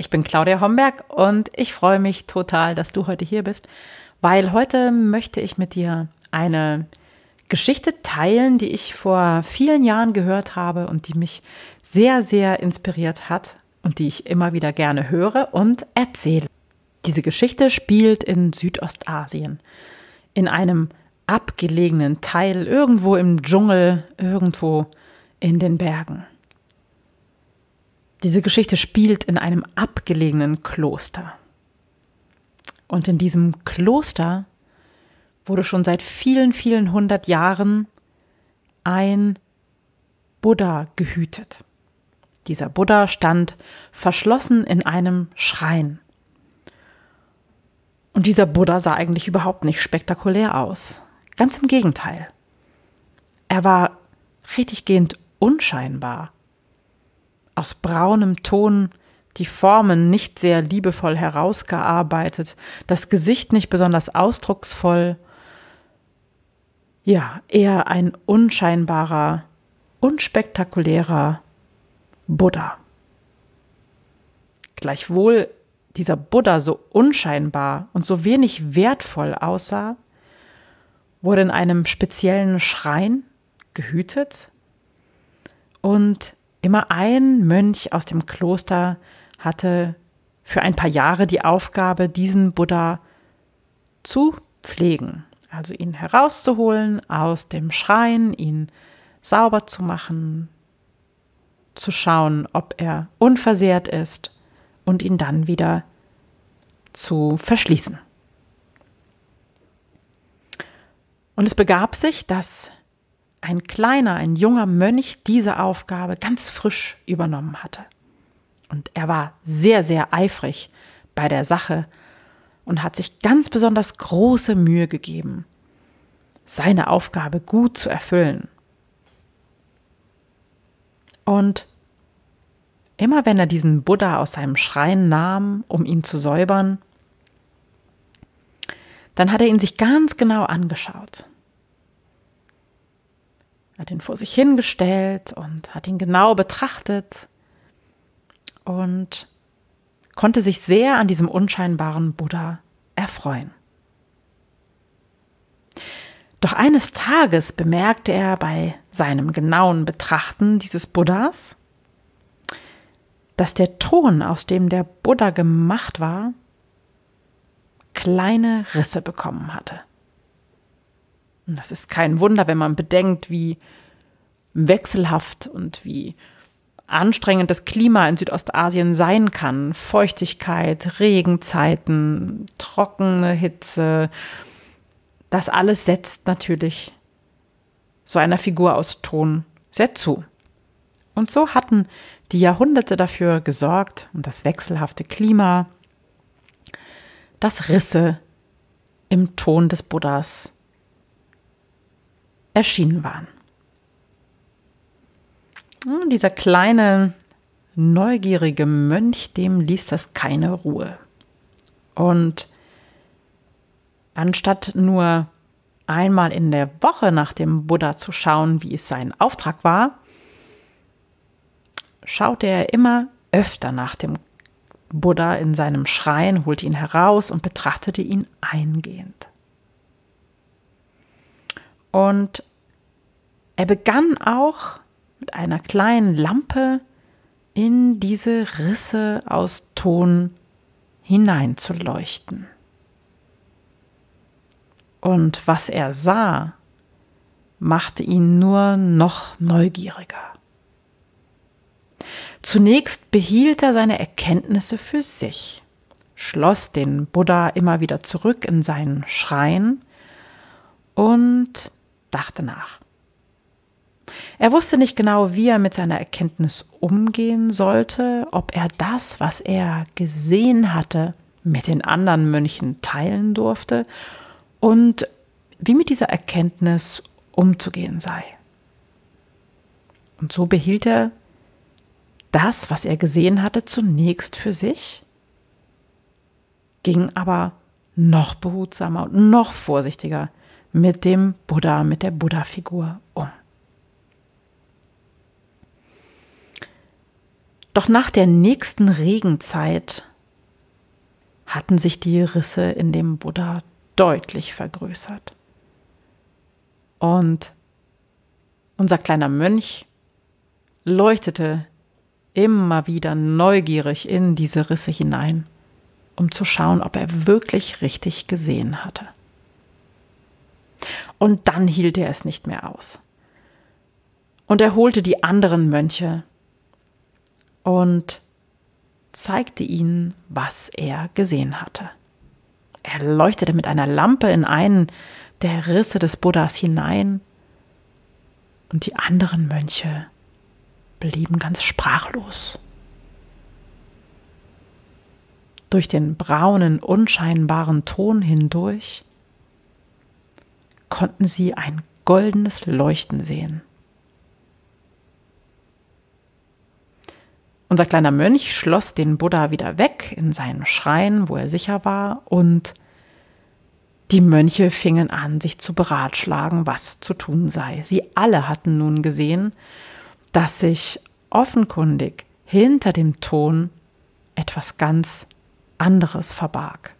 Ich bin Claudia Homberg und ich freue mich total, dass du heute hier bist, weil heute möchte ich mit dir eine Geschichte teilen, die ich vor vielen Jahren gehört habe und die mich sehr, sehr inspiriert hat und die ich immer wieder gerne höre und erzähle. Diese Geschichte spielt in Südostasien, in einem abgelegenen Teil, irgendwo im Dschungel, irgendwo in den Bergen. Diese Geschichte spielt in einem abgelegenen Kloster. Und in diesem Kloster wurde schon seit vielen, vielen hundert Jahren ein Buddha gehütet. Dieser Buddha stand verschlossen in einem Schrein. Und dieser Buddha sah eigentlich überhaupt nicht spektakulär aus. Ganz im Gegenteil. Er war richtiggehend unscheinbar. Aus braunem Ton, die Formen nicht sehr liebevoll herausgearbeitet, das Gesicht nicht besonders ausdrucksvoll. Ja, eher ein unscheinbarer, unspektakulärer Buddha. Gleichwohl dieser Buddha so unscheinbar und so wenig wertvoll aussah, wurde in einem speziellen Schrein gehütet und immer ein Mönch aus dem Kloster hatte für ein paar Jahre die Aufgabe, diesen Buddha zu pflegen, also ihn herauszuholen aus dem Schrein, ihn sauber zu machen, zu schauen, ob er unversehrt ist und ihn dann wieder zu verschließen. Und es begab sich, dass ein kleiner, ein junger Mönch diese Aufgabe ganz frisch übernommen hatte. Und er war sehr, sehr eifrig bei der Sache und hat sich ganz besonders große Mühe gegeben, seine Aufgabe gut zu erfüllen. Und immer wenn er diesen Buddha aus seinem Schrein nahm, um ihn zu säubern, dann hat er ihn sich ganz genau angeschaut. Hat ihn vor sich hingestellt und hat ihn genau betrachtet und konnte sich sehr an diesem unscheinbaren Buddha erfreuen. Doch eines Tages bemerkte er bei seinem genauen Betrachten dieses Buddhas, dass der Ton, aus dem der Buddha gemacht war, kleine Risse bekommen hatte. Das ist kein Wunder, wenn man bedenkt, wie wechselhaft und wie anstrengend das Klima in Südostasien sein kann. Feuchtigkeit, Regenzeiten, trockene Hitze. Das alles setzt natürlich so einer Figur aus Ton sehr zu. Und so hatten die Jahrhunderte dafür gesorgt und das wechselhafte Klima, dass Risse im Ton des Buddhas erschienen waren. Und dieser kleine, neugierige Mönch, dem ließ das keine Ruhe. Und anstatt nur einmal in der Woche nach dem Buddha zu schauen, wie es sein Auftrag war, schaute er immer öfter nach dem Buddha in seinem Schrein, holte ihn heraus und betrachtete ihn eingehend. Und er begann auch mit einer kleinen Lampe in diese Risse aus Ton hineinzuleuchten. Und was er sah, machte ihn nur noch neugieriger. Zunächst behielt er seine Erkenntnisse für sich, schloss den Buddha immer wieder zurück in seinen Schrein und dachte nach. Er wusste nicht genau, wie er mit seiner Erkenntnis umgehen sollte, ob er das, was er gesehen hatte, mit den anderen Mönchen teilen durfte und wie mit dieser Erkenntnis umzugehen sei. Und so behielt er das, was er gesehen hatte, zunächst für sich, ging aber noch behutsamer und noch vorsichtiger mit dem Buddha, mit der Buddha-Figur um. Doch nach der nächsten Regenzeit hatten sich die Risse in dem Buddha deutlich vergrößert. Und unser kleiner Mönch leuchtete immer wieder neugierig in diese Risse hinein, um zu schauen, ob er wirklich richtig gesehen hatte. Und dann hielt er es nicht mehr aus. Und er holte die anderen Mönche und zeigte ihnen, was er gesehen hatte. Er leuchtete mit einer Lampe in einen der Risse des Buddhas hinein, und die anderen Mönche blieben ganz sprachlos. Durch den braunen, unscheinbaren Ton hindurch konnten sie ein goldenes Leuchten sehen. Unser kleiner Mönch schloss den Buddha wieder weg in seinen Schrein, wo er sicher war, und die Mönche fingen an, sich zu beratschlagen, was zu tun sei. Sie alle hatten nun gesehen, dass sich offenkundig hinter dem Ton etwas ganz anderes verbarg.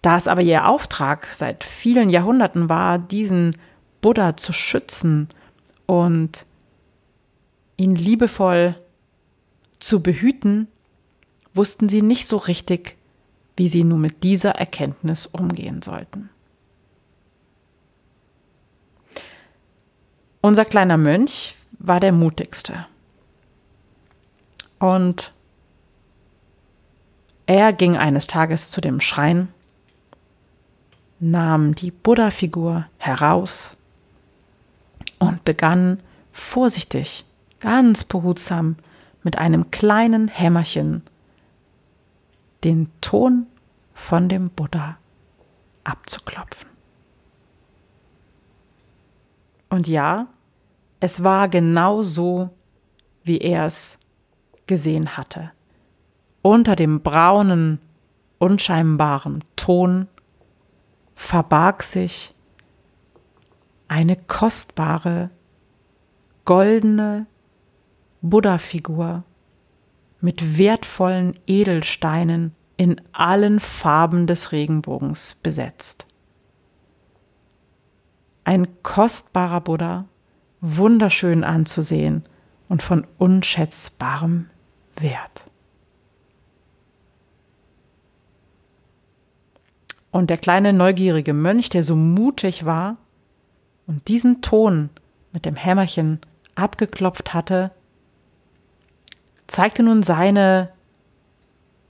Da es aber ihr Auftrag seit vielen Jahrhunderten war, diesen Buddha zu schützen und ihn liebevoll zu behüten, wussten sie nicht so richtig, wie sie nun mit dieser Erkenntnis umgehen sollten. Unser kleiner Mönch war der mutigste. Und er ging eines Tages zu dem Schrein, nahm die Buddha-Figur heraus und begann vorsichtig ganz behutsam mit einem kleinen Hämmerchen den Ton von dem Buddha abzuklopfen. Und ja, es war genau so, wie er es gesehen hatte. Unter dem braunen, unscheinbaren Ton verbarg sich eine kostbare, goldene Buddha-Figur mit wertvollen Edelsteinen in allen Farben des Regenbogens besetzt. Ein kostbarer Buddha, wunderschön anzusehen und von unschätzbarem Wert. Und der kleine neugierige Mönch, der so mutig war und diesen Ton mit dem Hämmerchen abgeklopft hatte, zeigte nun seine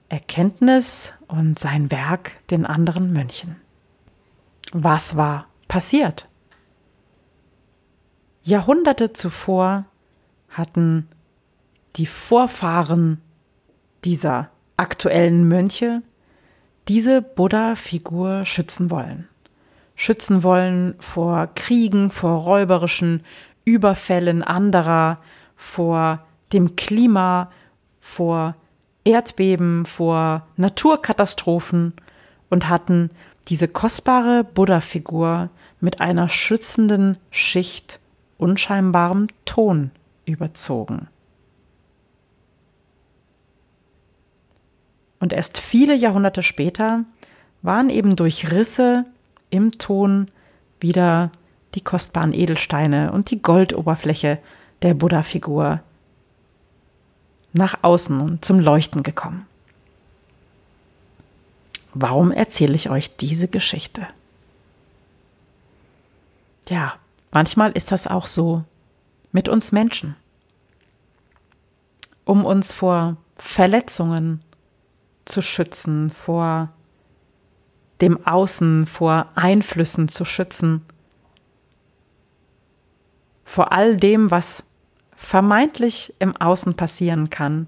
Erkenntnis und sein Werk den anderen Mönchen. Was war passiert? Jahrhunderte zuvor hatten die Vorfahren dieser aktuellen Mönche diese Buddha-Figur schützen wollen. Schützen wollen vor Kriegen, vor räuberischen Überfällen anderer, vor dem Klima, vor Erdbeben, vor Naturkatastrophen und hatten diese kostbare Buddha-Figur mit einer schützenden Schicht unscheinbarem Ton überzogen. Und erst viele Jahrhunderte später waren eben durch Risse im Ton wieder die kostbaren Edelsteine und die Goldoberfläche der Buddha-Figur nach außen und zum Leuchten gekommen. Warum erzähle ich euch diese Geschichte? Ja, manchmal ist das auch so mit uns Menschen. Um uns vor Verletzungen zu schützen, vor dem Außen, vor Einflüssen zu schützen, vor all dem, was vermeintlich im Außen passieren kann,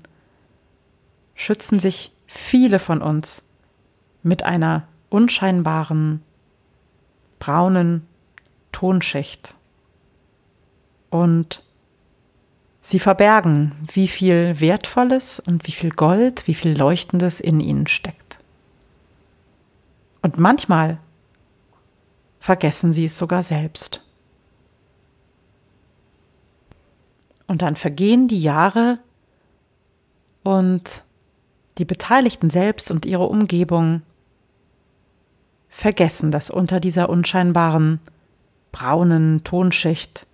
schützen sich viele von uns mit einer unscheinbaren braunen Tonschicht. Und sie verbergen, wie viel Wertvolles und wie viel Gold, wie viel Leuchtendes in ihnen steckt. Und manchmal vergessen sie es sogar selbst. Und dann vergehen die Jahre und die Beteiligten selbst und ihre Umgebung vergessen, dass unter dieser unscheinbaren braunen Tonschicht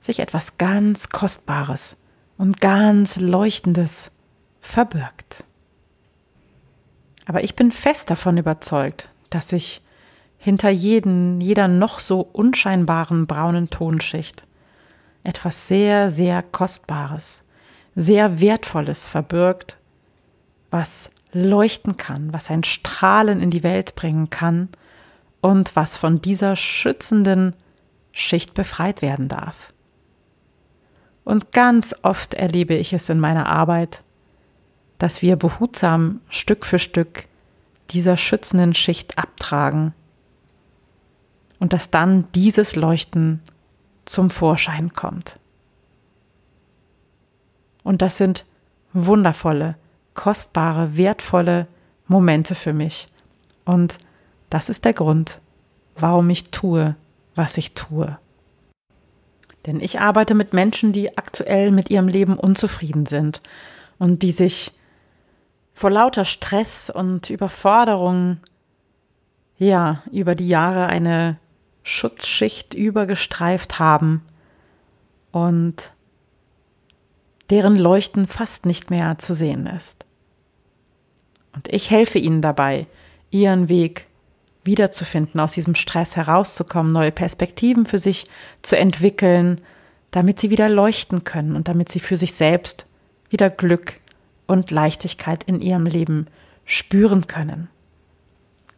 sich etwas ganz Kostbares und ganz Leuchtendes verbirgt. Aber ich bin fest davon überzeugt, dass sich hinter jeden, jeder noch so unscheinbaren braunen Tonschicht etwas sehr, sehr Kostbares, sehr Wertvolles verbirgt, was leuchten kann, was ein Strahlen in die Welt bringen kann und was von dieser schützenden Schicht befreit werden darf. Und ganz oft erlebe ich es in meiner Arbeit, dass wir behutsam Stück für Stück dieser schützenden Schicht abtragen und dass dann dieses Leuchten zum Vorschein kommt. Und das sind wundervolle, kostbare, wertvolle Momente für mich. Und das ist der Grund, warum ich tue, was ich tue. Denn ich arbeite mit Menschen, die aktuell mit ihrem Leben unzufrieden sind und die sich vor lauter Stress und Überforderung ja über die Jahre eine Schutzschicht übergestreift haben und deren Leuchten fast nicht mehr zu sehen ist. Und ich helfe ihnen dabei, ihren Weg wiederzufinden, aus diesem Stress herauszukommen, neue Perspektiven für sich zu entwickeln, damit sie wieder leuchten können und damit sie für sich selbst wieder Glück und Leichtigkeit in ihrem Leben spüren können.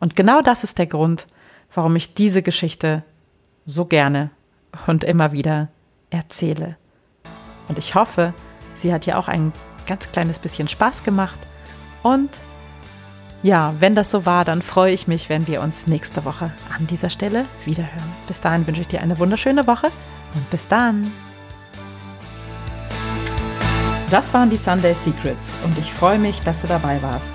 Und genau das ist der Grund, warum ich diese Geschichte so gerne und immer wieder erzähle. Und ich hoffe, sie hat dir auch ein ganz kleines bisschen Spaß gemacht. Und ja, wenn das so war, dann freue ich mich, wenn wir uns nächste Woche an dieser Stelle wiederhören. Bis dahin wünsche ich dir eine wunderschöne Woche und bis dann. Das waren die Sunday Secrets und ich freue mich, dass du dabei warst.